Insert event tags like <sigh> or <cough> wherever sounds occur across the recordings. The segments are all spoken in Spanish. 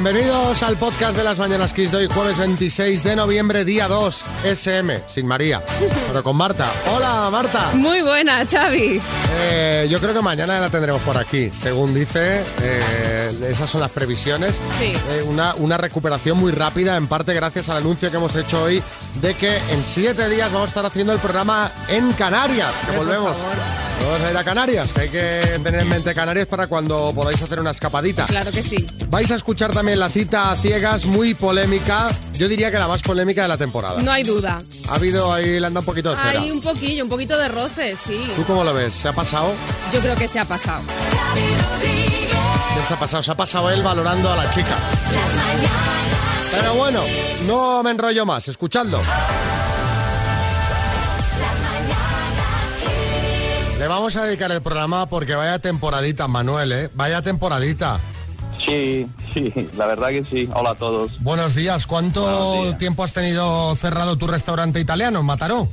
Bienvenidos al podcast de las Mañanas Kiss de hoy, jueves 26 de noviembre, día 2, SM, sin María, pero con Marta. Hola, Marta. Muy buena, Xavi. Eh, yo creo que mañana la tendremos por aquí. Según dice, eh, esas son las previsiones. Sí. Eh, una, una recuperación muy rápida, en parte gracias al anuncio que hemos hecho hoy de que en siete días vamos a estar haciendo el programa en Canarias. Que Por volvemos. favor. Vamos a ir a Canarias, que hay que tener en mente Canarias para cuando podáis hacer una escapadita. Claro que sí. Vais a escuchar también la cita a ciegas, muy polémica. Yo diría que la más polémica de la temporada. No hay duda. Ha habido ahí, le anda un poquito de cera. Hay un poquillo, un poquito de roce, sí. ¿Tú cómo lo ves? ¿Se ha pasado? Yo creo que se ha pasado. ¿Qué se ha pasado? Se ha pasado él valorando a la chica. Pero bueno, no me enrollo más. Escuchadlo. Vamos a dedicar el programa porque vaya temporadita, Manuel, ¿eh? Vaya temporadita. Sí, sí, la verdad que sí. Hola a todos. Buenos días. ¿Cuánto Buenos días. tiempo has tenido cerrado tu restaurante italiano en Mataró?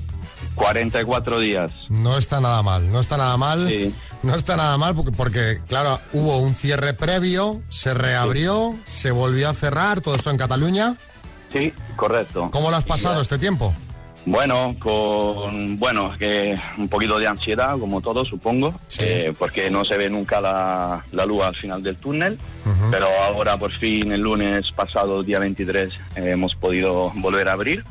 44 días. No está nada mal, no está nada mal. Sí. No está nada mal porque, porque, claro, hubo un cierre previo, se reabrió, se volvió a cerrar, todo esto en Cataluña. Sí, correcto. ¿Cómo lo has pasado este tiempo? Bueno, con bueno, que un poquito de ansiedad, como todos, supongo, Sí. eh, porque no se ve nunca la, la luz al final del túnel. Pero ahora, por fin, el lunes pasado, día 23, eh, hemos podido volver a abrir.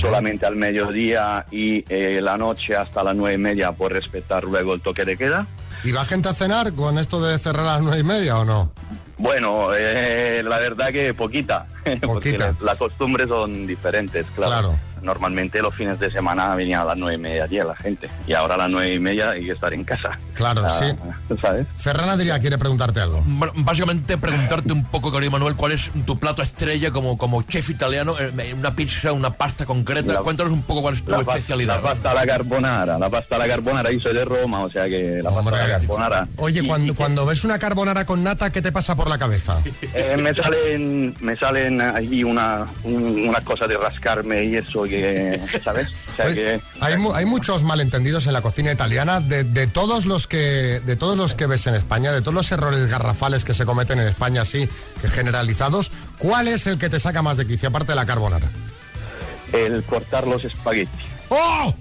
Solamente al mediodía y eh, la noche hasta las nueve y media por respetar luego el toque de queda. ¿Y va gente a cenar con esto de cerrar a las nueve y media o no? Bueno, eh, la verdad que poquita, <laughs> porque Poquita. las las costumbres son diferentes, claro. Claro. Normalmente los fines de semana venía a las nueve y media diez la gente y ahora a las nueve y media hay que estar en casa. Claro, Ah, sí. ¿Sabes? Ferran Adrià quiere preguntarte algo. Bueno, Básicamente preguntarte un poco, querido Manuel, cuál es tu plato estrella como, como chef italiano, eh, una pizza, una pasta concreta. La- Cuéntanos un poco cuál es tu La, especialidad. la pasta a la carbonara, la pasta a la carbonara, yo soy de Roma, o sea que la Hombre. pasta a la carbonara. Oye, Y- cuando, y- cuando ves una carbonara con nata, ¿qué te pasa por la cabeza? eh, me salen, me salen ahí una, un- unas cosas de rascarme y eso que, ¿sabes? O sea Oye, que hay, mu- hay muchos malentendidos en la cocina italiana de, de todos los que de todos los que ves en España, de todos los errores garrafales que se cometen en España así que generalizados. ¿Cuál es el que te saca más de quicio aparte de la carbonara? el cortar los espaguetis. ¡Oh!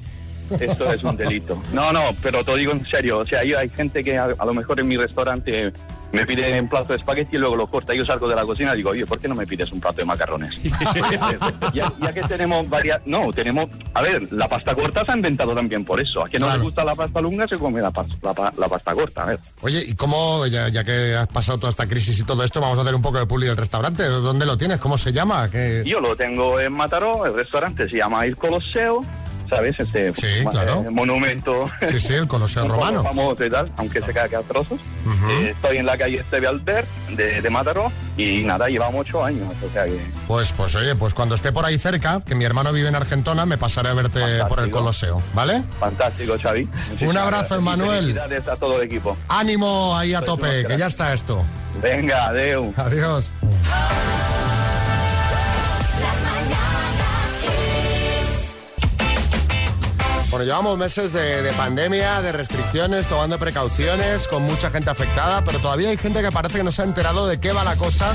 Esto es un delito. No, no, pero te digo en serio. O sea, yo, hay gente que a, a lo mejor en mi restaurante me pide un plato de espagueti y luego lo corta. Yo salgo de la cocina y digo, oye, ¿por qué no me pides un plato de macarrones? <laughs> ya, ya que tenemos varias... No, tenemos... A ver, la pasta corta se ha inventado también por eso. A quien no Claro. le gusta la pasta lunga se come la, la, pa- la pasta corta. A ver. Oye, ¿y cómo, ya, ya que has pasado toda esta crisis y todo esto, vamos a hacer un poco de publi del restaurante? ¿Dónde lo tienes? ¿Cómo se llama? ¿Qué- Yo lo tengo en Mataró, el restaurante se llama El Coloseo. ¿Sabes? Este Sí, eh, claro. monumento. Sí, sí, el Coloseo <laughs> un poco romano. famoso y tal, aunque se cae a trozos. Eh, estoy en la calle Esteve Albert de, de Mataró y nada, llevamos ocho años. O sea que Pues, pues oye, pues cuando esté por ahí cerca, que mi hermano vive en Argentona, me pasaré a verte Fantástico. por el Coloseo, ¿vale? fantástico, Xavi. Muchísimas abrazo. Felicidades a todo el equipo. Ánimo ahí a Pues tope, que ya está esto. Venga, adeu. Adiós. Bueno, llevamos meses de, de pandemia, de restricciones, tomando precauciones, con mucha gente afectada, pero todavía hay gente que parece que no se ha enterado de qué va la cosa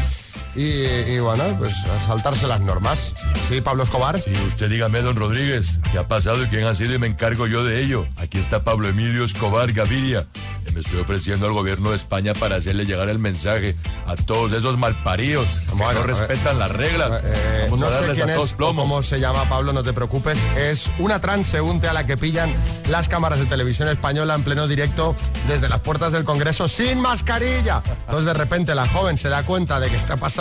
y, y, bueno, pues a saltarse las normas. Sí, Pablo Escobar. Sí, usted dígame, don Rodríguez, ¿qué ha pasado y quién ha sido y me encargo yo de ello? Aquí está Pablo Emilio Escobar Gaviria. que Me estoy ofreciendo al gobierno de España para hacerle llegar el mensaje a todos esos malparidos que Bueno, no a ver. respetan las reglas. Eh, Vamos no a sé darles quién a es todos plomo. cómo se llama Pablo, no te preocupes. Es una transeúnte a la que pillan las cámaras de televisión española en pleno directo desde las puertas del Congreso sin mascarilla. Entonces de repente la joven se da cuenta de que está pasando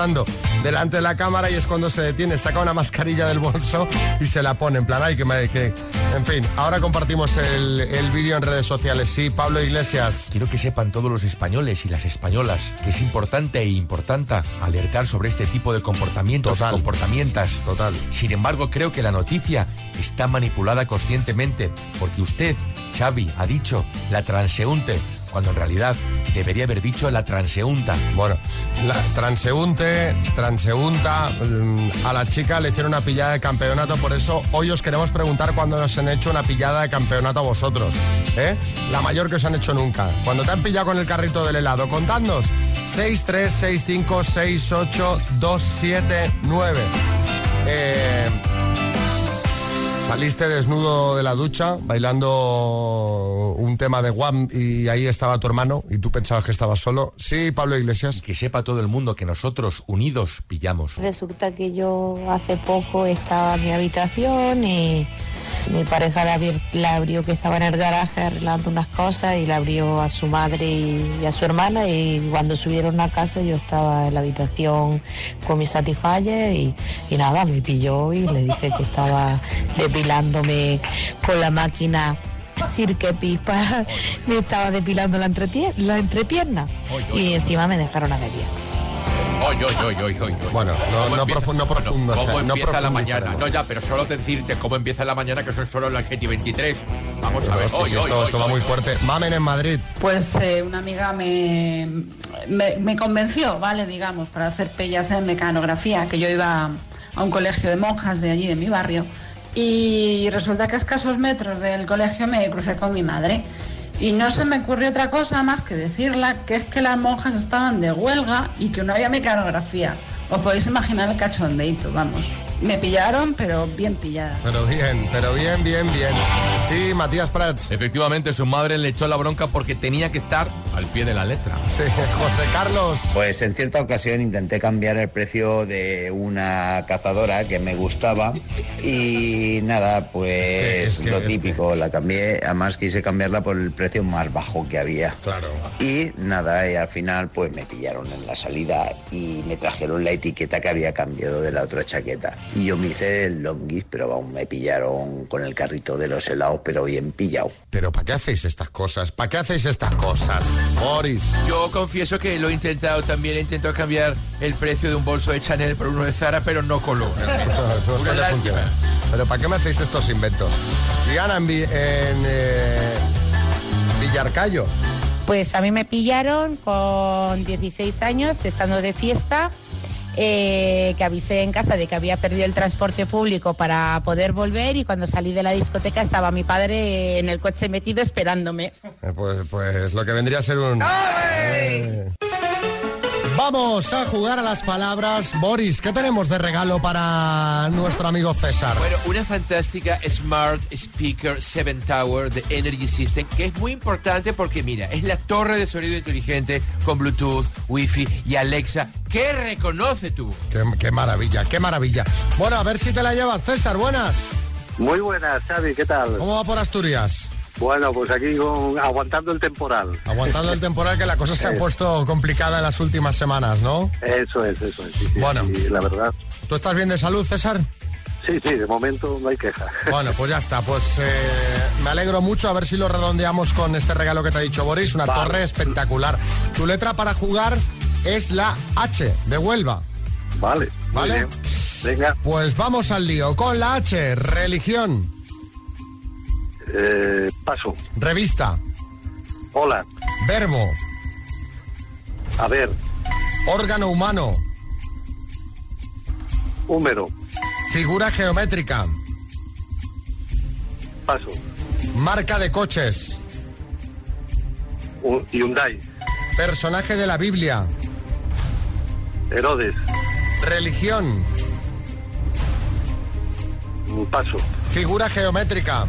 delante de la cámara y es cuando se detiene, saca una mascarilla del bolso y se la pone en plan, ay, que me... Que... En fin, ahora compartimos el, el vídeo en redes sociales. Sí, Pablo Iglesias. Quiero que sepan todos los españoles y las españolas que es importante e importante alertar sobre este tipo de comportamientos Total. comportamientas. Total. Sin embargo, creo que la noticia está manipulada conscientemente porque usted, Xavi, ha dicho la transeúnte. Cuando en realidad debería haber dicho la transeúnta. Bueno, la transeúnte, transeúnta, mm, a la chica le hicieron una pillada de campeonato, por eso hoy os queremos preguntar cuándo os han hecho una pillada de campeonato a vosotros. ¿eh? La mayor que os han hecho nunca. Cuando te han pillado con el carrito del helado, contadnos 636568279. Eh, Saliste desnudo de la ducha bailando un tema de Guam y ahí estaba tu hermano y tú pensabas que estabas solo. Sí, Pablo Iglesias. Que sepa todo el mundo que nosotros unidos pillamos. Resulta que yo hace poco estaba en mi habitación y mi pareja la, abri- la abrió que estaba en el garaje arreglando unas cosas y la abrió a su madre y, y a su hermana y cuando subieron a casa yo estaba en la habitación con mi Satisfyer y, y nada, me pilló y le dije que estaba depilándome con la máquina Cirque Pipa, <laughs> me estaba depilando la, entretie- la entrepierna. Y encima me dejaron a media. Oy, oy, oy, oy, oy, oy. Bueno, no- ¿Cómo no empieza- profu- no bueno, profundice- ¿Cómo no empieza la mañana? No, ya, pero solo decirte cómo empieza la mañana, que es solo la GT 23. Vamos a ver. Sí, Oy, sí, oy, esto, oy, esto va oy, muy fuerte. Mamen en Madrid. Pues eh, una amiga me, me, me convenció, ¿vale? Digamos, para hacer pellas en mecanografía, que yo iba a un colegio de monjas de allí, de mi barrio, y resulta que a escasos metros del colegio me crucé con mi madre. Y no se me ocurrió otra cosa más que decirla que es que las monjas estaban de huelga y que no había mecanografía. Os podéis imaginar el cachondeito, vamos. Me pillaron, pero bien pillada. Pero bien, pero bien, bien, bien. Sí, Matías Prats. Efectivamente, su madre le echó la bronca porque tenía que estar al pie de la letra. Sí, José Carlos. Pues en cierta ocasión intenté cambiar el precio de una cazadora que me gustaba y nada, pues Es que- es que- lo es típico, la cambié, además quise cambiarla por el precio más bajo que había. Claro. Y nada, y al final pues me pillaron en la salida y me trajeron la etiqueta que había cambiado de la otra chaqueta. Y yo me hice el longis, pero aún me pillaron con el carrito de los helados, pero bien pillado. Pero ¿para qué hacéis estas cosas? ¿Para qué hacéis estas cosas? Boris. Yo confieso que lo he intentado también, he intentado cambiar el precio de un bolso de Chanel por uno de Zara, pero no coló. <laughs> Pero ¿para qué me hacéis estos inventos? Diana en, en eh, Villarcayo. Pues a mí me pillaron con 16 años, estando de fiesta, eh, que avisé en casa de que había perdido el transporte público para poder volver y cuando salí de la discoteca estaba mi padre en el coche metido esperándome. Eh, Pues, pues lo que vendría a ser un... Eh. Vamos a jugar a las palabras. Boris, ¿qué tenemos de regalo para nuestro amigo César? Bueno, una fantástica Smart Speaker 7 Tower de Energy System, que es muy importante porque, mira, es la torre de sonido inteligente con Bluetooth, Wi-Fi y Alexa que reconoce tu voz. Qué, qué maravilla, qué maravilla. Bueno, a ver si te la llevas, César. Buenas. Muy buenas, Xavi, ¿qué tal? ¿Cómo va por Asturias? Bueno, pues aquí con- aguantando el temporal. Aguantando el temporal que la cosa se ha <laughs> puesto complicada en las últimas semanas, ¿no? Eso es, eso es. sí, sí, Bueno. sí, la verdad. ¿Tú estás bien de salud, César? Sí, sí, de momento no hay queja. <laughs> Bueno, pues ya está. Pues eh, me alegro mucho. A ver si lo redondeamos con este regalo que te ha dicho Boris. Una Vale. torre espectacular. Tu letra para jugar es la H de Huelva. Vale, ¿Vale? Venga, Pues vamos al lío. Con la H, religión, eh, paso. revista, Hola, verbo, a ver, órgano humano, húmero, figura geométrica, paso. marca de coches, Un- Hyundai, personaje de la Biblia, Herodes, religión, paso. figura geométrica.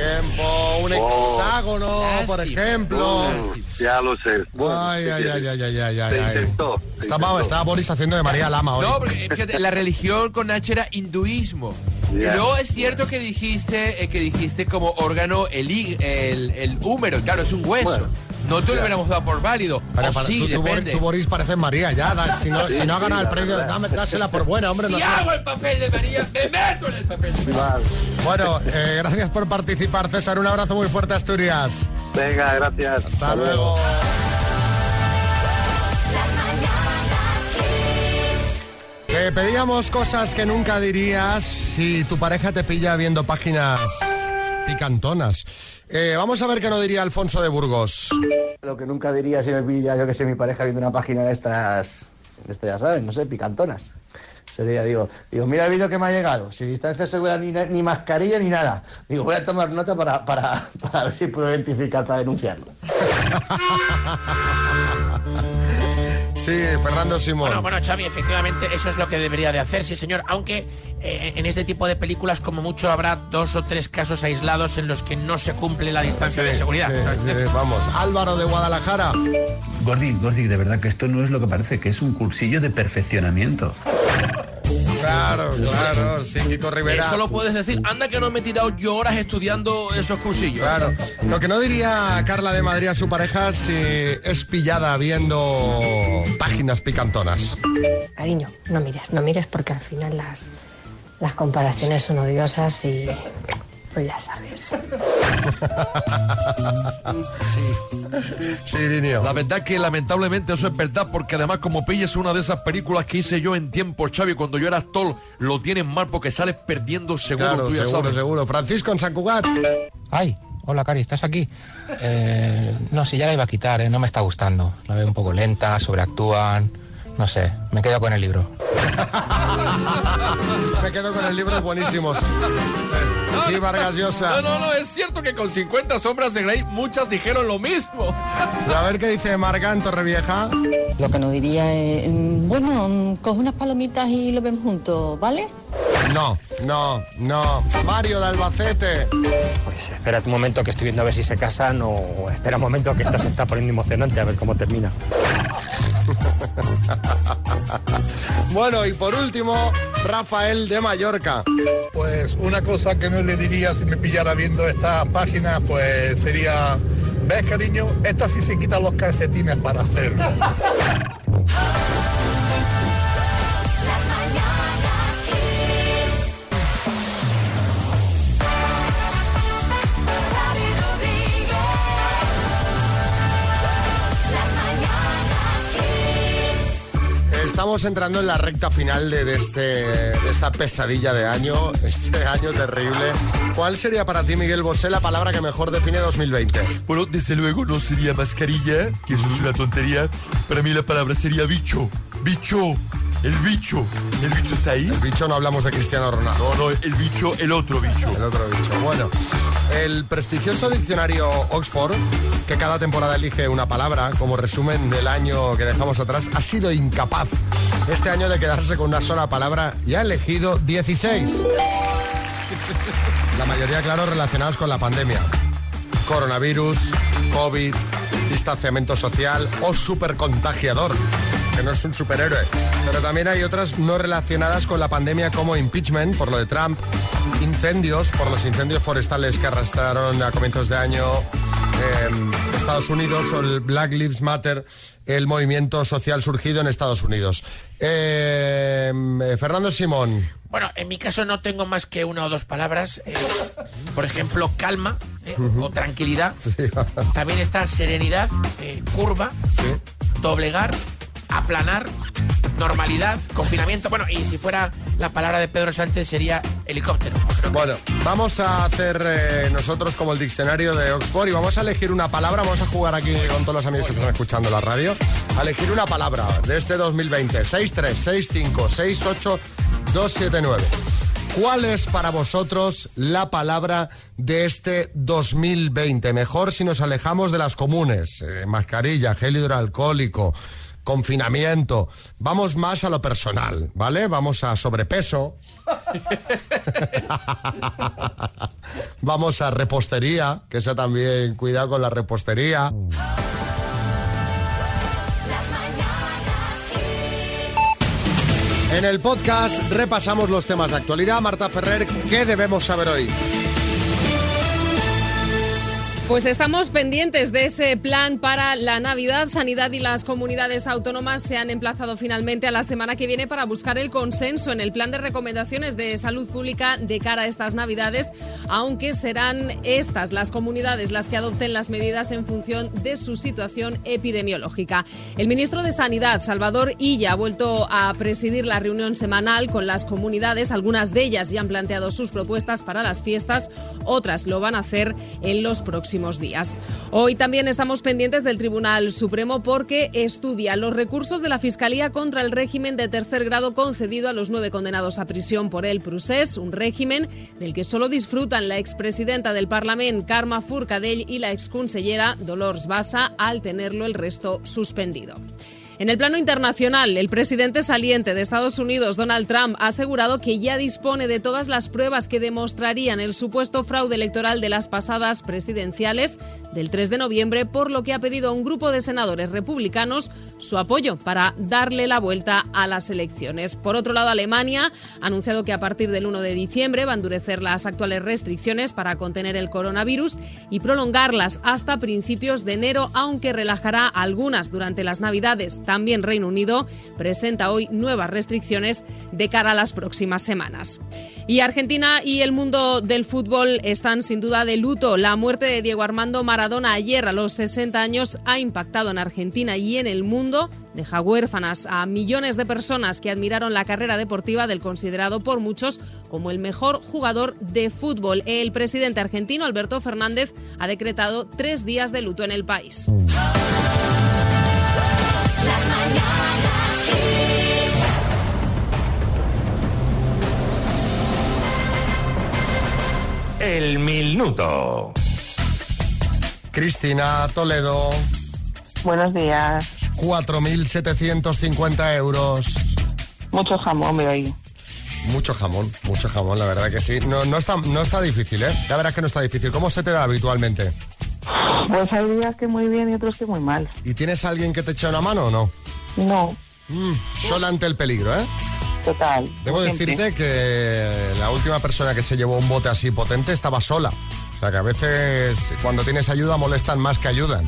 Tiempo, un Oh. hexágono, por ejemplo. Uh, ya lo sé. Bueno, Ay, ¿qué ay, ay, quieres? ay, ay, ay, Se ay. intentó, se Estaba, intentó. estaba Boris haciendo de María Lama hoy. No, porque fíjate, la religión con H era hinduismo. Y Ya. luego es cierto que dijiste, eh, que dijiste como órgano el, el, el húmero, claro, es un hueso. Bueno, no te lo hubiéramos dado por válido. Pero o para- sí, tú, depende. tú, Boris, pareces María, ya. da- si no, si no ha ganado el premio, dame, dásela por buena, hombre. si no- hago el papel de María, me meto en el papel de María. Vale. Bueno, eh, gracias por participar, César. Un abrazo muy fuerte a Asturias. Venga, gracias. Hasta luego. Te pedíamos cosas que nunca dirías si tu pareja te pilla viendo páginas picantonas. Eh, vamos a ver qué nos diría Alfonso de Burgos. Lo que nunca diría si me pilla, yo que sé, mi pareja viendo una página de estas, de estas ya saben, no sé, picantonas. Sería, digo, digo, mira el vídeo que me ha llegado, sin distancia segura ni, ni mascarilla ni nada. Digo, voy a tomar nota para, para, <laughs> para ver si puedo identificar para denunciarlo. Sí, Fernando Simón. Bueno, bueno, Xavi, efectivamente eso es lo que debería de hacer, sí señor, aunque en este tipo de películas como mucho habrá dos o tres casos aislados en los que no se cumple la distancia de seguridad. Sí, sí, vamos. Álvaro de Guadalajara. Gordi, Gordi, de verdad que esto no es lo que parece, que es un cursillo de perfeccionamiento. Claro, claro, sí, Kiko Rivera. Eso lo puedes decir. Anda que no me he tirado yo horas estudiando esos cursillos. Claro. Lo que no diría Carla de Madrid a su pareja si es pillada viendo páginas picantonas. Cariño, no mires, no mires porque al final las, las comparaciones son odiosas y pues ya sabes. Sí, Dinio. La verdad que lamentablemente eso es verdad porque además como pilles una de esas películas que hice yo en tiempo, Xavi, cuando yo era actor, lo tienen mal porque sales perdiendo seguro, Claro, tú ya seguro, sabes. seguro. Francisco en San Cugat. Ay, hola Cari, ¿estás aquí? Eh, no, si ya la iba a quitar, ¿eh? no me está gustando. La veo un poco lenta, sobreactúan. No sé, me quedo con el libro. <laughs> Me quedo con el libro, es Sí, Vargas Llosa. No, no, no, es cierto que con 50 sombras de Grey muchas dijeron lo mismo. A ver qué dice Marga en Torrevieja. Lo que nos diría es, mm, bueno, mm, coge unas palomitas y lo vemos juntos, ¿vale? No, no, no. Mario de Albacete. Pues espera un momento que estoy viendo a ver si se casan o espera un momento que esto se está poniendo emocionante a ver cómo termina. <laughs> Bueno, y por último, Rafael de Mallorca. Pues una cosa que no le diría si me pillara viendo esta página, pues sería, ¿ves cariño? Esta sí se quita los calcetines para hacerlo. <laughs> Estamos entrando en la recta final de, de este, esta pesadilla de año, <laughs> este año terrible. ¿Cuál sería para ti, Miguel Bosé, la palabra que mejor define 2020? Bueno, desde luego no sería mascarilla, que eso es una tontería. Para mí la palabra sería bicho. Bicho. El bicho. ¿El bicho está ahí? El bicho no hablamos de Cristiano Ronaldo. No, no, el bicho, el otro bicho. El otro bicho. Bueno, el prestigioso diccionario Oxford, que cada temporada elige una palabra como resumen del año que dejamos atrás, ha sido incapaz este año de quedarse con una sola palabra y ha elegido 16. La mayoría, claro, relacionados con la pandemia. Coronavirus, COVID, distanciamiento social o supercontagiador, que no es un superhéroe. Pero también hay otras no relacionadas con la pandemia como impeachment, por lo de Trump, incendios, por los incendios forestales que arrastraron a comienzos de año eh, Estados Unidos, o el Black Lives Matter, el movimiento social surgido en Estados Unidos. Eh, Fernando Simón. Bueno, en mi caso no tengo más que una o dos palabras. eh, por ejemplo, calma eh, o tranquilidad. <laughs> También está serenidad, curva, doblegar, aplanar, normalidad, confinamiento. Bueno, y si fuera la palabra de Pedro Sánchez sería helicóptero. Bueno, vamos a hacer eh, nosotros como el diccionario de Oxford y vamos a elegir una palabra. Vamos a jugar aquí con todos los amigos que están escuchando la radio. A elegir una palabra de este 2020. 636568279. ¿Cuál es para vosotros la palabra de este 2020? Mejor si nos alejamos de las comunes. eh, mascarilla, gel hidroalcohólico, confinamiento. Vamos más a lo personal, ¿vale? Vamos a sobrepeso. <laughs> Vamos a repostería, que esa también, cuidado con la repostería. En el podcast repasamos los temas de actualidad. Marta Ferrer, ¿qué debemos saber hoy? Pues estamos pendientes de ese plan para la Navidad. Sanidad y las comunidades autónomas se han emplazado finalmente a la semana que viene para buscar el consenso en el plan de recomendaciones de salud pública de cara a estas Navidades, aunque serán estas las comunidades las que adopten las medidas en función de su situación epidemiológica. El ministro de Sanidad, Salvador Illa, ha vuelto a presidir la reunión semanal con las comunidades. Algunas de ellas ya han planteado sus propuestas para las fiestas, otras lo van a hacer en los próximos días. Hoy también estamos pendientes del Tribunal Supremo porque estudia los recursos de la Fiscalía contra el régimen de tercer grado concedido a los nueve condenados a prisión por el procés, un régimen del que solo disfrutan la expresidenta del Parlamento, Carme Forcadell, y la exconsellera Dolors Bassa, al tenerlo el resto suspendido. En el plano internacional, el presidente saliente de Estados Unidos, Donald Trump, ha asegurado que ya dispone de todas las pruebas que demostrarían el supuesto fraude electoral de las pasadas presidenciales del 3 de noviembre, por lo que ha pedido a un grupo de senadores republicanos su apoyo para darle la vuelta a las elecciones. Por otro lado, Alemania ha anunciado que a partir del 1 de diciembre va a endurecer las actuales restricciones para contener el coronavirus y prolongarlas hasta principios de enero, aunque relajará algunas durante las Navidades. También Reino Unido presenta hoy nuevas restricciones de cara a las próximas semanas. Y Argentina y el mundo del fútbol están sin duda de luto. La muerte de Diego Armando Maradona ayer a los 60 años ha impactado en Argentina y en el mundo. Deja huérfanas a millones de personas que admiraron la carrera deportiva del considerado por muchos como el mejor jugador de fútbol. El presidente argentino Alberto Fernández ha decretado tres días de luto en el país. El minuto. Cristina Toledo. Buenos días. 4.750 euros. Mucho jamón veo ahí. Mucho jamón, mucho jamón, la verdad que sí. No, no, está, no está difícil, ¿eh? La verdad es que no está difícil. ¿Cómo se te da habitualmente? Pues hay días que muy bien y otros que muy mal. ¿Y tienes a alguien que te eche una mano o no? No. Mm, sola ante el peligro, ¿eh? Total. Debo siempre. decirte que la última persona que se llevó un bote así potente estaba sola. O sea que a veces cuando tienes ayuda molestan más que ayudan.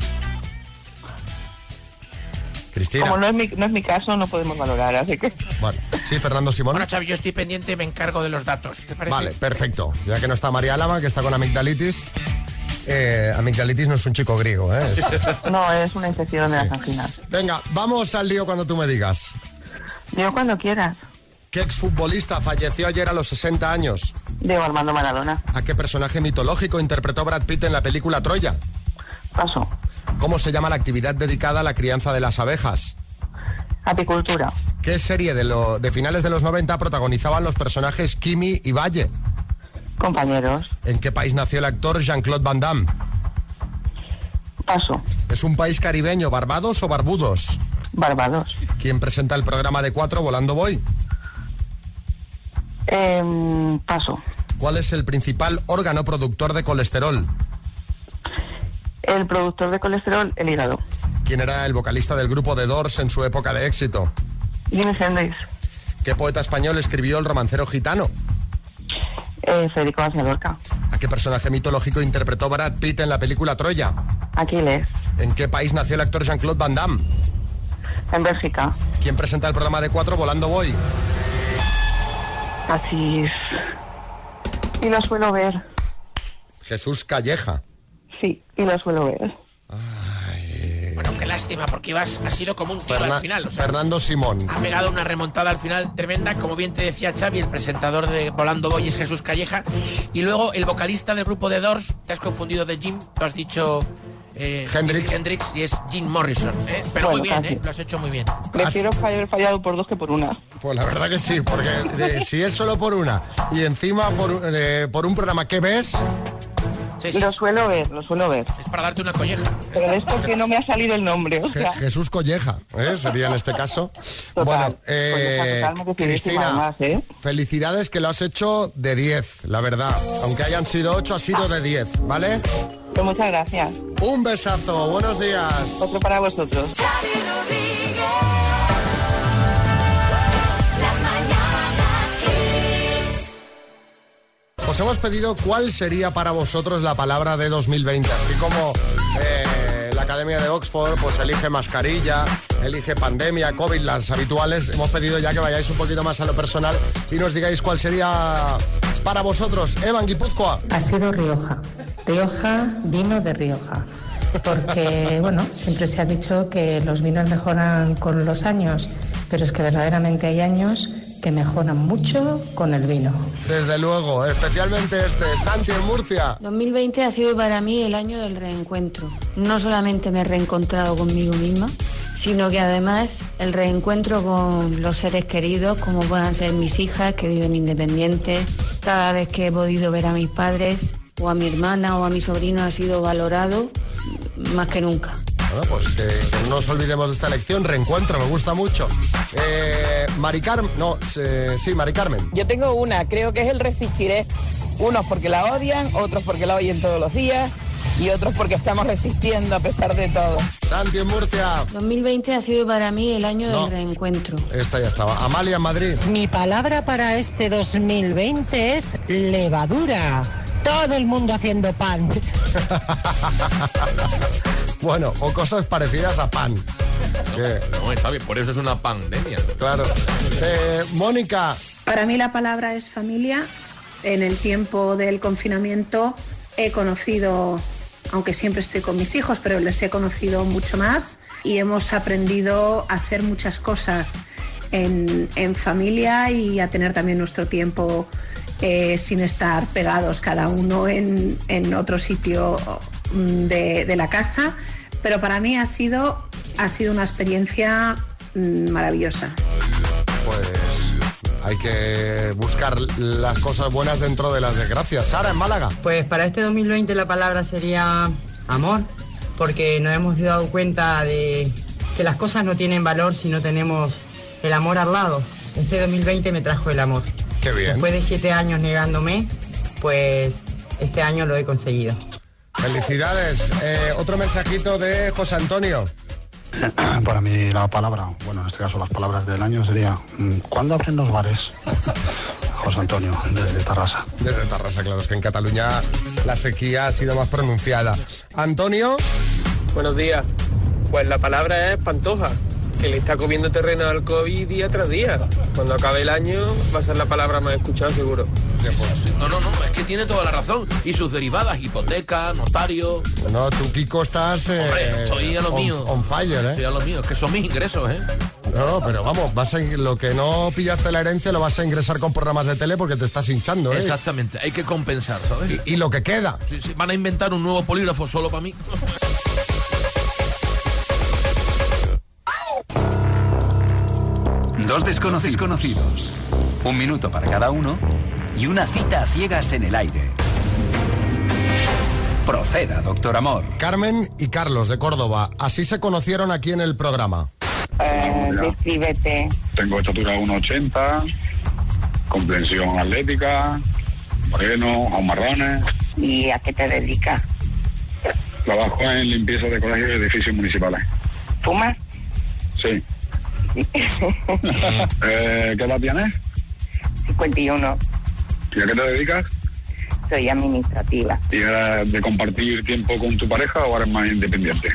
Cristina. Como no es, mi, no es mi caso, no podemos valorar, así que... Bueno, sí, Fernando Simón. Bueno, Xavi, yo estoy pendiente, me encargo de los datos, ¿te parece? Vale, perfecto. Ya que no está María Lama, que está con amigdalitis. Eh, amigdalitis no es un chico griego, ¿eh? Es- No, es una infección de las anginas. Venga, vamos al lío cuando tú me digas. Yo cuando quieras. ¿Qué exfutbolista falleció ayer a los 60 años? Diego Armando Maradona. ¿A qué personaje mitológico interpretó Brad Pitt en la película Troya? Paso. ¿Cómo se llama la actividad dedicada a la crianza de las abejas? Apicultura. ¿Qué serie de, lo- de finales de los 90 protagonizaban los personajes Kimi y Valle? Compañeros. ¿En qué país nació el actor Jean-Claude Van Damme? Paso. ¿Es un país caribeño, Barbados o Barbudos? Barbados. ¿Quién presenta el programa de cuatro Volando Voy? Em, paso. ¿Cuál es el principal órgano productor de colesterol? El productor de colesterol, el hígado. ¿Quién era el vocalista del grupo The Doors en su época de éxito? Jimi Hendrix. ¿Qué poeta español escribió el romancero gitano? Eh, Federico García Lorca. ¿A qué personaje mitológico interpretó Brad Pitt en la película Troya? Aquiles. ¿En qué país nació el actor Jean-Claude Van Damme? En Bélgica. ¿Quién presenta el programa de cuatro Volando Voy? Así es. Y lo suelo ver. Jesús Calleja. Sí, y lo suelo ver. Bueno, qué lástima, porque ibas, ha sido como un tiro Ferna- al final. O sea, Fernando Simón. ha pegado una remontada al final tremenda, como bien te decía Xavi, el presentador de Volando Boy es Jesús Calleja. Y luego el vocalista del grupo de Doors, te has confundido de Jim, tú has dicho... eh, Hendrix. Hendrix y es Jim Morrison. ¿eh? Pero Bueno, muy bien. ¿eh? lo has hecho muy bien. Prefiero haber fallado por dos que por una. Pues la verdad que sí, porque si es solo por una y encima por, eh, por un programa que ves, Lo suelo ver, lo suelo ver. Es para darte una colleja. Pero es porque no me ha salido el nombre, o Je- sea... Jesús Colleja, ¿eh? sería en este caso. bueno, eh, Colleja, total, Cristina, además, ¿eh? felicidades que lo has hecho de 10, la verdad. Aunque hayan sido 8, ha sido de 10, ¿vale? Pues muchas gracias. Un besazo, buenos días. Otro para vosotros. Os hemos pedido cuál sería para vosotros la palabra de 2020. Así como eh, la Academia de Oxford pues elige mascarilla, elige pandemia, COVID, las habituales, hemos pedido ya que vayáis un poquito más a lo personal y nos digáis cuál sería para vosotros. Evan Guipúzcoa. Ha sido Rioja. Rioja, vino de Rioja. Porque, <laughs> bueno, siempre se ha dicho que los vinos mejoran con los años, pero es que verdaderamente hay años que mejoran mucho con el vino. Desde luego, especialmente este, Santi en Murcia. 2020 ha sido para mí el año del reencuentro. No solamente me he reencontrado conmigo misma, sino que además el reencuentro con los seres queridos, como puedan ser mis hijas que viven independientes. Cada vez que he podido ver a mis padres o a mi hermana o a mi sobrino ha sido valorado más que nunca. Bueno, pues que, que no nos olvidemos de esta lección, reencuentro, me gusta mucho. Eh, Mari Carmen, no, eh, sí, Mari Carmen. Yo tengo una, creo que es el resistiré. Unos porque la odian, otros porque la oyen todos los días y otros porque estamos resistiendo a pesar de todo. Santi en Murcia. 2020 ha sido para mí el año No. del reencuentro. Esta ya estaba. Amalia en Madrid. Mi palabra para este 2020 es levadura. Todo el mundo haciendo pan. <laughs> Bueno, o cosas parecidas a pan. Que- No, está bien, por eso es una pandemia. claro. Eh, Mónica. Para mí la palabra es familia. En el tiempo del confinamiento he conocido, aunque siempre estoy con mis hijos, pero les he conocido mucho más y hemos aprendido a hacer muchas cosas en, en familia y a tener también nuestro tiempo eh, sin estar pegados cada uno en, en otro sitio de, de la casa. Pero para mí ha sido, ha sido una experiencia mm, maravillosa. Pues hay que buscar las cosas buenas dentro de las desgracias. Sara en Málaga. Pues para este 2020 la palabra sería amor, porque nos hemos dado cuenta de que las cosas no tienen valor si no tenemos el amor al lado. Este 2020 me trajo el amor. Qué bien. Después de siete años negándome, pues este año lo he conseguido. Felicidades. Eh, otro mensajito de José Antonio. <clears throat> Para mí la palabra, bueno, en este caso las palabras del año sería mm, ¿cuándo abren los bares? <laughs> José Antonio, desde Tarrasa. Desde Tarrasa, claro, es que en Cataluña la sequía ha sido más pronunciada. Antonio. Buenos días. Pues la palabra es pantoja, que le está comiendo terreno al COVID día tras día. Cuando acabe el año va a ser la palabra más escuchada seguro. No, no, no, es que tiene toda la razón. Y sus derivadas, hipoteca, notario. No, tú, Kiko, estás... eh, Hombre, estoy a lo on- mío. On fire, ¿eh? Estoy a lo mío, es que son mis ingresos, ¿eh? No, pero vamos, vas a, lo que no pillaste la herencia lo vas a ingresar con programas de tele porque te estás hinchando, ¿eh? Exactamente, hay que compensar, ¿sabes? Y, y lo que queda. Sí, sí, van a inventar un nuevo polígrafo solo para mí. <laughs> Dos desconocidos conocidos, un minuto para cada uno y una cita a ciegas en el aire. Proceda, doctor Amor. Carmen y Carlos de Córdoba, así se conocieron aquí en el programa. descríbete. Tengo estatura 1,80, comprensión atlética, moreno, ojos marrones. ¿Y a qué te dedicas? Trabajo en limpieza de colegios y edificios municipales. ¿Fumas? Sí. <laughs> Eh, ¿Qué edad tienes? 51. ¿Y a qué te dedicas? Soy administrativa. ¿Y de compartir tiempo con tu pareja o eres más independiente?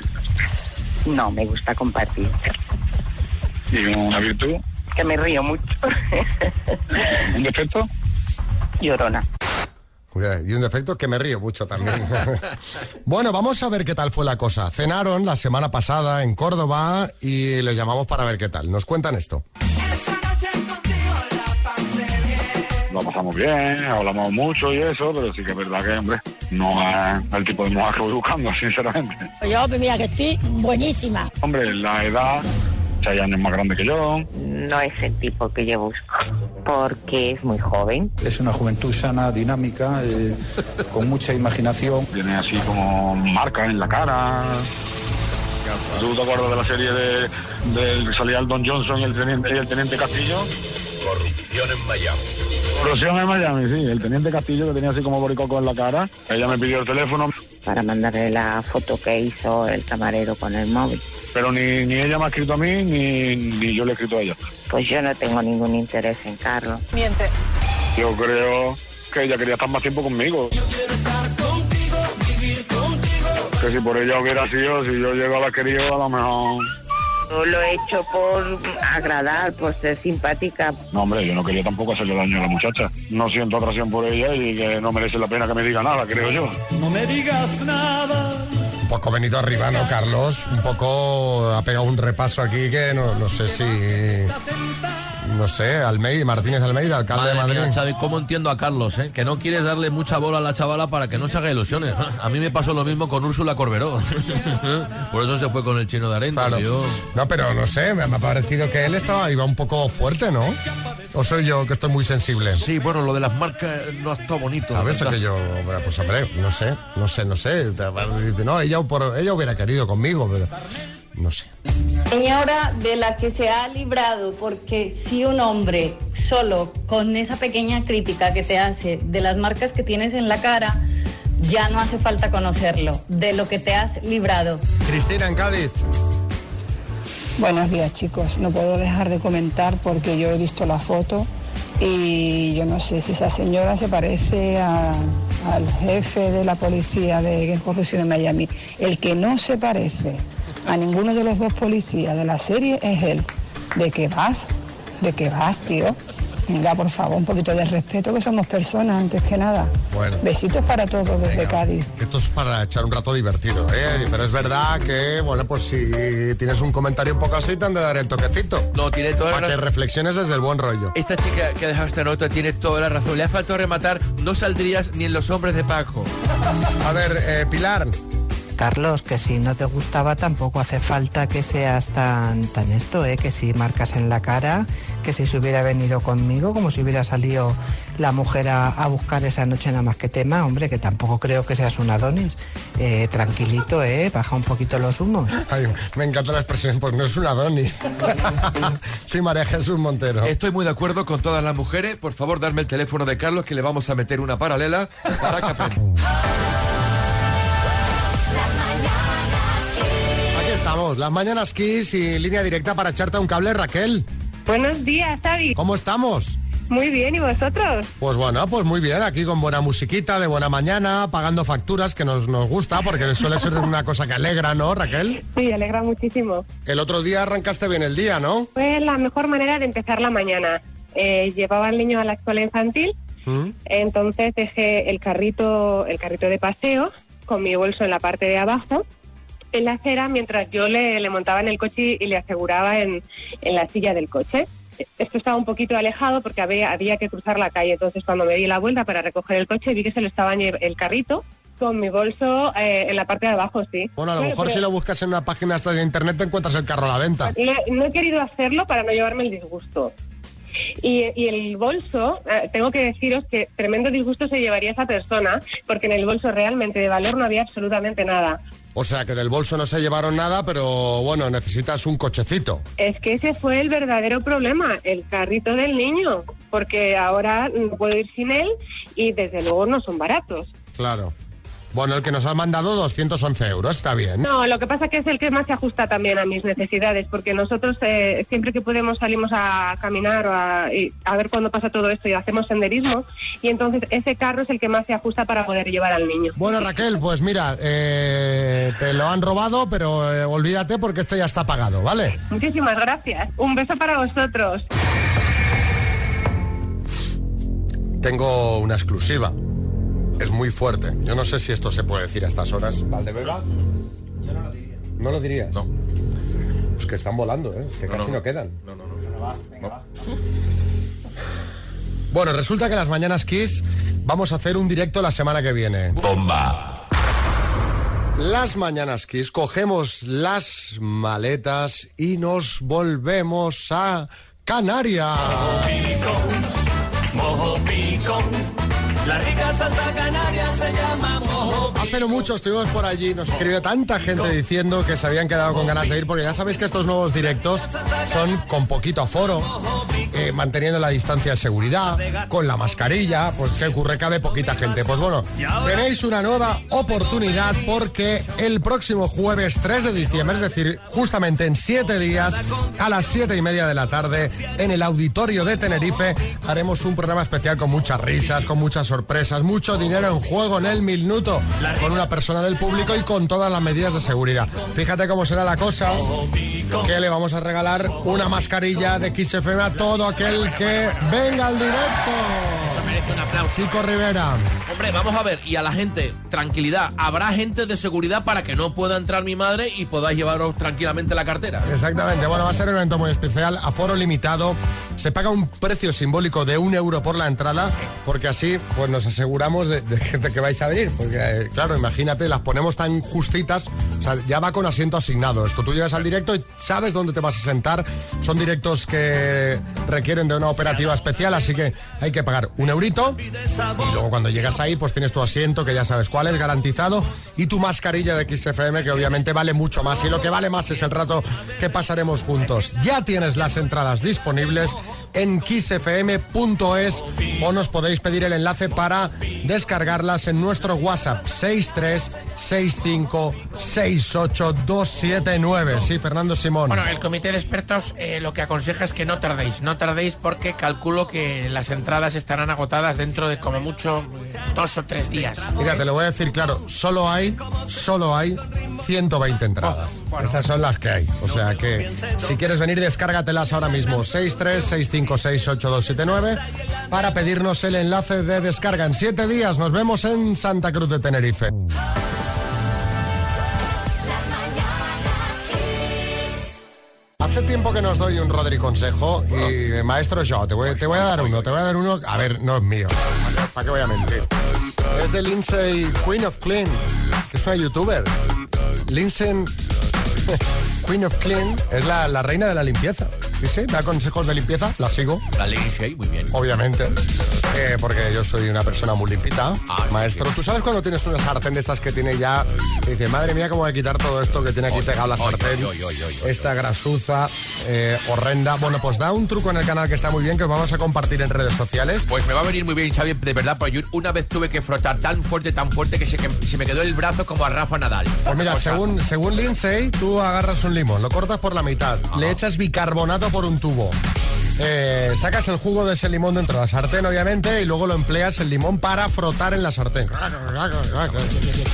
No, me gusta compartir. ¿Y una virtud? Que me río mucho. <laughs> ¿Un defecto? Llorona. Y un defecto que me río mucho también. <laughs> bueno, vamos a ver qué tal fue la cosa. Cenaron la semana pasada en Córdoba y les llamamos para ver qué tal. Nos cuentan esto. Lo pasamos bien, hablamos mucho y eso, pero sí que es verdad que, hombre, no es el tipo de mujer que voy buscando, <laughs> sinceramente. Yo, pues mira, que estoy buenísima. Hombre, la edad, seis años más grande que yo. No es el tipo que yo busco. Porque es muy joven. Es una juventud sana, dinámica, eh, con mucha imaginación. Tiene así como marcas en la cara. ¿Tú te acuerdas de la serie de, de salía el Don Johnson y el teniente, y el teniente Castillo? Corrupción en Miami. Corrupción en Miami, sí. El teniente Castillo que tenía así como boricoco en la cara. Ella me pidió el teléfono, Para mandarle la foto que hizo el camarero con el móvil. Pero ni, ni ella me ha escrito a mí, ni, ni yo le he escrito a ella. Pues yo no tengo ningún interés en Carlos. Miente. Yo creo que ella quería estar más tiempo conmigo. Que si por ella hubiera sido, si yo llegaba querido, a lo mejor... Yo lo he hecho por agradar, por ser simpática. No, hombre, yo no quería tampoco hacerle daño a la muchacha. No siento atracción por ella y que no merece la pena que me diga nada, creo yo. No me digas nada. Un poco venido arriba, ¿no, Carlos? Un poco ha pegado un repaso aquí que no, no sé si... No sé, Almeida, Martínez Almeida, alcalde de Madrid. mía, Xavi, cómo entiendo a Carlos, ¿eh? que no quieres darle mucha bola a la chavala para que no se haga ilusiones. A mí me pasó lo mismo con Úrsula Corberó. <laughs> Por eso se fue con el chino de Arena. Claro. Yo... No, pero no sé, me ha parecido que él estaba, iba un poco fuerte, ¿no? ¿O soy yo que estoy muy sensible? Sí, bueno, lo de las marcas no ha estado bonito. ¿Sabes? Que yo, pues hombre, no sé, no sé, no sé. No, ella, por, ella hubiera querido conmigo, pero no sé. Señora de la que se ha librado, porque si un hombre solo con esa pequeña crítica que te hace de las marcas que tienes en la cara, ya no hace falta conocerlo, de lo que te has librado. Cristina en Cádiz. Buenos días chicos, no puedo dejar de comentar porque yo he visto la foto y yo no sé si esa señora se parece a- al jefe de la policía de corrupción de Miami. El que no se parece a ninguno de los dos policías de la serie es él. ¿De qué vas? ¿De qué vas, tío? Venga, por favor, un poquito de respeto que somos personas antes que nada. Bueno. Besitos para todos desde Cádiz. Esto es para echar un rato divertido, ¿eh? Pero es verdad que, bueno, pues si tienes un comentario un poco así, te han de dar el toquecito. No, tiene toda Para la que reflexiones desde el buen rollo. Esta chica que ha dejado esta nota tiene toda la razón. Le ha faltado rematar, no saldrías ni en los hombres de Paco. A ver, eh, Pilar. Carlos, que si no te gustaba tampoco hace falta que seas tan, tan esto, ¿eh? que si marcas en la cara, que si se hubiera venido conmigo, como si hubiera salido la mujer a, a buscar esa noche nada más que tema, hombre, que tampoco creo que seas un Adonis. Eh, tranquilito, ¿eh? baja un poquito los humos. Ay, me encanta la expresión, pues no es un Adonis. <laughs> sí, María Jesús Montero. Estoy muy de acuerdo con todas las mujeres. Por favor, darme el teléfono de Carlos que le vamos a meter una paralela para que estamos, las mañanas Kiss y línea directa para echarte un cable, Raquel. Buenos días, Xavi. ¿Cómo estamos? Muy bien, ¿y vosotros? Pues bueno, pues muy bien, aquí con buena musiquita de buena mañana, pagando facturas que nos, nos gusta, porque suele ser una cosa que alegra, ¿no, Raquel? Sí, alegra muchísimo. El otro día arrancaste bien el día, ¿no? Fue la mejor manera de empezar la mañana. Eh, llevaba al niño a la escuela infantil, ¿Mm? entonces dejé el carrito, el carrito de paseo con mi bolso en la parte de abajo en la acera mientras yo le, le montaba en el coche y le aseguraba en, en la silla del coche. Esto estaba un poquito alejado porque había, había que cruzar la calle, entonces cuando me di la vuelta para recoger el coche vi que se le estaba el carrito con mi bolso eh, en la parte de abajo, sí. Bueno, a lo Claro, mejor pero- si lo buscas en una página hasta de internet te encuentras el carro a la venta. No, no he querido hacerlo para no llevarme el disgusto. Y, y el bolso, eh, tengo que deciros que tremendo disgusto se llevaría esa persona, porque en el bolso realmente de valor no había absolutamente nada. O sea que del bolso no se llevaron nada, pero bueno, necesitas un cochecito. Es que ese fue el verdadero problema, el carrito del niño, porque ahora no puedo ir sin él y desde luego no son baratos. Claro. Bueno, el que nos ha mandado 211 euros, está bien. No, lo que pasa que es el que más se ajusta también a mis necesidades, porque nosotros eh, siempre que podemos salimos a caminar o a, y a ver cuándo pasa todo esto y hacemos senderismo, y entonces ese carro es el que más se ajusta para poder llevar al niño. Bueno, Raquel, pues mira, eh, te lo han robado, pero eh, olvídate porque esto ya está pagado, ¿vale? Muchísimas gracias. Un beso para vosotros. Tengo una exclusiva. Es muy fuerte. Yo no sé si esto se puede decir a estas horas. ¿Valdebebas? Yo no lo diría. ¿No lo dirías? No. Pues que están volando, ¿eh? Es que casi no, quedan. No, no, no. Bueno, resulta que las mañanas Kiss vamos a hacer un directo la semana que viene. Bomba. Las mañanas Kiss cogemos las maletas y nos volvemos a Canarias. Mojo picón. La rica salsa canaria se llama mojo hace no mucho estuvimos por allí, nos escribió tanta gente diciendo que se habían quedado con ganas de ir, porque ya sabéis que estos nuevos directos son con poquito aforo, eh, manteniendo la distancia de seguridad, con la mascarilla, pues ¿qué ocurre? Cabe poquita gente. Pues bueno, tenéis una nueva oportunidad porque el próximo jueves 3 de diciembre, es decir, justamente en siete días, a las siete y media de la tarde, en el auditorio de Tenerife, haremos un programa especial con muchas risas, con muchas sorpresas, mucho dinero en juego en el minuto, con una persona del público y con todas las medidas de seguridad. Fíjate cómo será la cosa, que le vamos a regalar una mascarilla de XFM a todo aquel que venga al directo. Chico Rivera. Hombre, vamos a ver, y a la gente, tranquilidad, habrá gente de seguridad para que no pueda entrar mi madre y podáis llevaros tranquilamente la cartera. Exactamente, bueno, va a ser un evento muy especial, aforo limitado, se paga un precio simbólico de un euro por la entrada, porque así pues nos aseguramos de, de que, de que vais a venir, porque eh, claro, imagínate, las ponemos tan justitas, o sea, ya va con asiento asignado. Esto, tú llegas al directo y sabes dónde te vas a sentar, son directos que requieren de una operativa especial, así que hay que pagar un eurito y luego cuando llegas ahí pues tienes tu asiento, que ya sabes cuál es, garantizado, y tu mascarilla de XFM, que obviamente vale mucho más, y lo que vale más es el rato que pasaremos juntos. Ya tienes las entradas disponibles en kissfm.es o nos podéis pedir el enlace para descargarlas en nuestro WhatsApp 636568279. Sí, Fernando Simón. Bueno, el comité de expertos eh, lo que aconseja es que no tardéis, no tardéis porque calculo que las entradas estarán agotadas dentro de como mucho dos o tres días. Mira, te lo voy a decir claro, solo hay, solo hay 120 entradas. Esas son las que hay. O sea que si quieres venir, descárgatelas ahora mismo. 636568279 para pedirnos el enlace de descarga. En siete días nos vemos en Santa Cruz de Tenerife. Hace tiempo que nos doy un Rodri consejo y maestro yo, te voy, te voy a dar uno, te voy a dar uno, a ver, no es mío, ¿para qué voy a mentir? Es de Lindsay Queen of Clean, que es una youtuber. Lindsay <laughs> Queen of Clean es la, la reina de la limpieza. Sí, sí, da consejos de limpieza, la sigo. La Lindsay, muy bien. Obviamente. Eh, porque yo soy una persona muy limpita, maestro. ¿Tú sabes cuando tienes una sartén de estas que tiene ya... Y dice, madre mía, cómo voy a quitar todo esto que tiene aquí pegado la sartén? Esta grasuza eh, horrenda. Bueno, pues da un truco en el canal que está muy bien, que os vamos a compartir en redes sociales. Pues me va a venir muy bien, Xavi, de verdad, porque yo una vez tuve que frotar tan fuerte, tan fuerte, que se, que se me quedó el brazo como a Rafa Nadal. Pues mira, según, según Lindsay, tú agarras un limón, lo cortas por la mitad, le echas bicarbonato por un tubo. Eh, sacas el jugo de ese limón dentro de la sartén, obviamente, y luego lo empleas el limón para frotar en la sartén.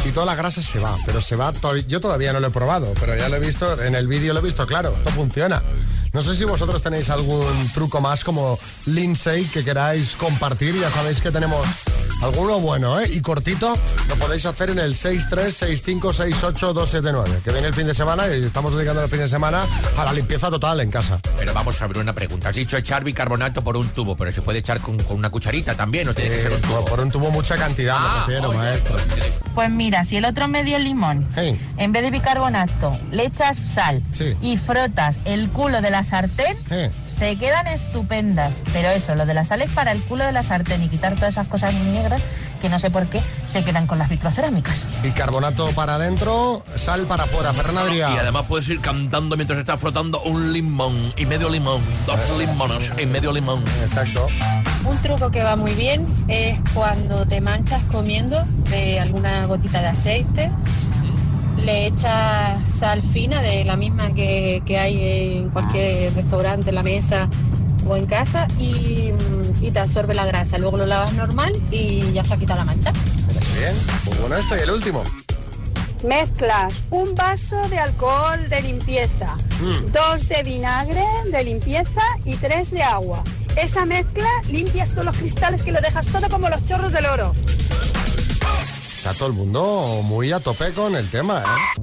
Y toda la grasa se va, pero se va. to- Yo todavía no lo he probado, pero ya lo he visto, en el vídeo lo he visto, claro, esto funciona. No sé si vosotros tenéis algún truco más como Lindsay que queráis compartir. Ya sabéis que tenemos alguno bueno, ¿eh? Y cortito lo podéis hacer en el 636568279. Que viene el fin de semana y estamos dedicando el fin de semana a la limpieza total en casa. Pero vamos a ver una pregunta. Has dicho echar bicarbonato por un tubo, pero se puede echar con, con una cucharita también, ¿no tiene que ser un tubo? Por un tubo mucha cantidad, me refiero, maestro. Pues mira, si el otro medio limón, en vez de bicarbonato, le echas sal y frotas el culo de la sartén, se quedan estupendas. Pero eso, lo de la sal es para el culo de la sartén y quitar todas esas cosas negras que no sé por qué se quedan con las vitrocerámicas. Bicarbonato para adentro, sal para afuera. Fernando Adrià. Y además puedes ir cantando mientras estás frotando un limón y medio limón, dos limones y medio limón. Exacto. Un truco que va muy bien es cuando te manchas comiendo de alguna gotita de aceite, le echas sal fina de la misma que, que hay en cualquier restaurante, en la mesa o en casa y, y te absorbe la grasa. Luego lo lavas normal y ya se ha quitado la mancha. Bien, muy bueno esto. Y el último. Mezclas un vaso de alcohol de limpieza, Mm. dos de vinagre de limpieza y tres de agua. Esa mezcla limpias todos los cristales que lo dejas todo como los chorros del oro. Está todo el mundo muy a tope con el tema, ¿eh?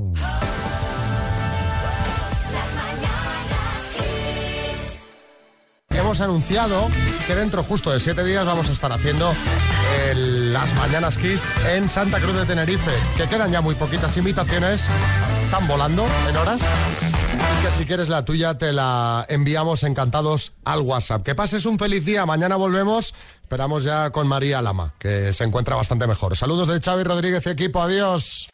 Hemos anunciado que dentro justo de siete días vamos a estar haciendo las Mañanas Kiss en Santa Cruz de Tenerife, que quedan ya muy poquitas invitaciones, están volando en horas. Y que si quieres la tuya te la enviamos encantados al WhatsApp. Que pases un feliz día. Mañana volvemos. Esperamos ya con María Lama, que se encuentra bastante mejor. Saludos de Xavi Rodríguez y equipo. Adiós.